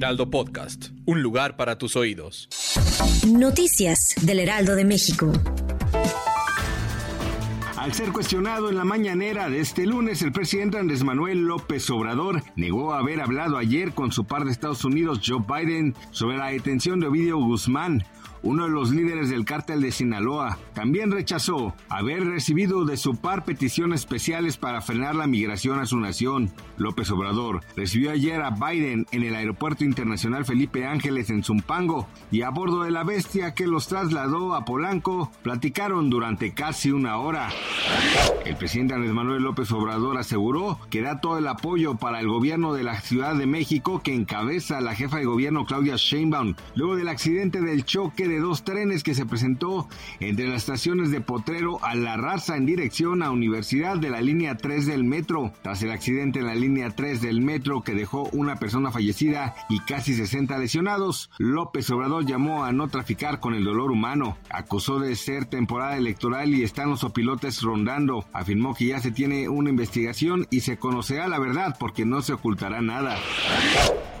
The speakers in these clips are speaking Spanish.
Heraldo Podcast, un lugar para tus oídos. Noticias del Heraldo de México. Al ser cuestionado en la mañanera de este lunes, el presidente Andrés Manuel López Obrador negó haber hablado ayer con su par de Estados Unidos, Joe Biden, sobre la detención de Ovidio Guzmán, uno de los líderes del cártel de Sinaloa, también rechazó haber recibido de su par peticiones especiales para frenar la migración a su nación. López Obrador recibió ayer a Biden en el Aeropuerto Internacional Felipe Ángeles en Zumpango y a bordo de la bestia que los trasladó a Polanco, platicaron durante casi una hora. El presidente Andrés Manuel López Obrador aseguró que da todo el apoyo para el gobierno de la Ciudad de México que encabeza la jefa de gobierno Claudia Sheinbaum luego del accidente del choque de dos trenes que se presentó entre las estaciones de Potrero a La Raza en dirección a Universidad de la línea 3 del metro. Tras el accidente en la línea 3 del metro que dejó una persona fallecida y casi 60 lesionados, López Obrador llamó a no traficar con el dolor humano. Acusó de ser temporada electoral y están los opilotes rondando. Afirmó que ya se tiene una investigación y se conocerá la verdad porque no se ocultará nada.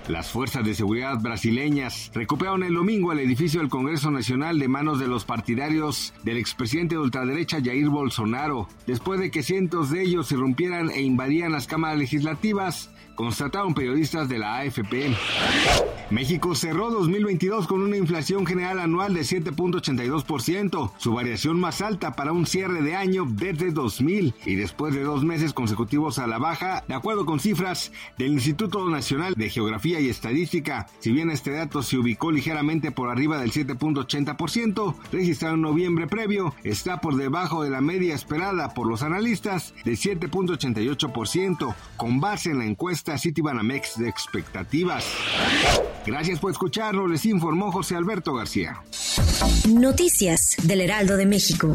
Las fuerzas de seguridad brasileñas recuperaron el domingo el edificio del Congreso Nacional de manos de los partidarios del expresidente de ultraderecha Jair Bolsonaro, después de que cientos de ellos irrumpieran e invadían las cámaras legislativas constataron periodistas de la AFP. México cerró 2022 con una inflación general anual de 7.82%, su variación más alta para un cierre de año desde 2000 y después de dos meses consecutivos a la baja, de acuerdo con cifras del Instituto Nacional de Geografía y Estadística. Si bien este dato se ubicó ligeramente por arriba del 7.80%, registrado en noviembre previo, está por debajo de la media esperada por los analistas de 7.88%, con base en la encuesta Citibanamex de expectativas. Gracias por escucharlo, les informó José Alberto García. Noticias del Heraldo de México.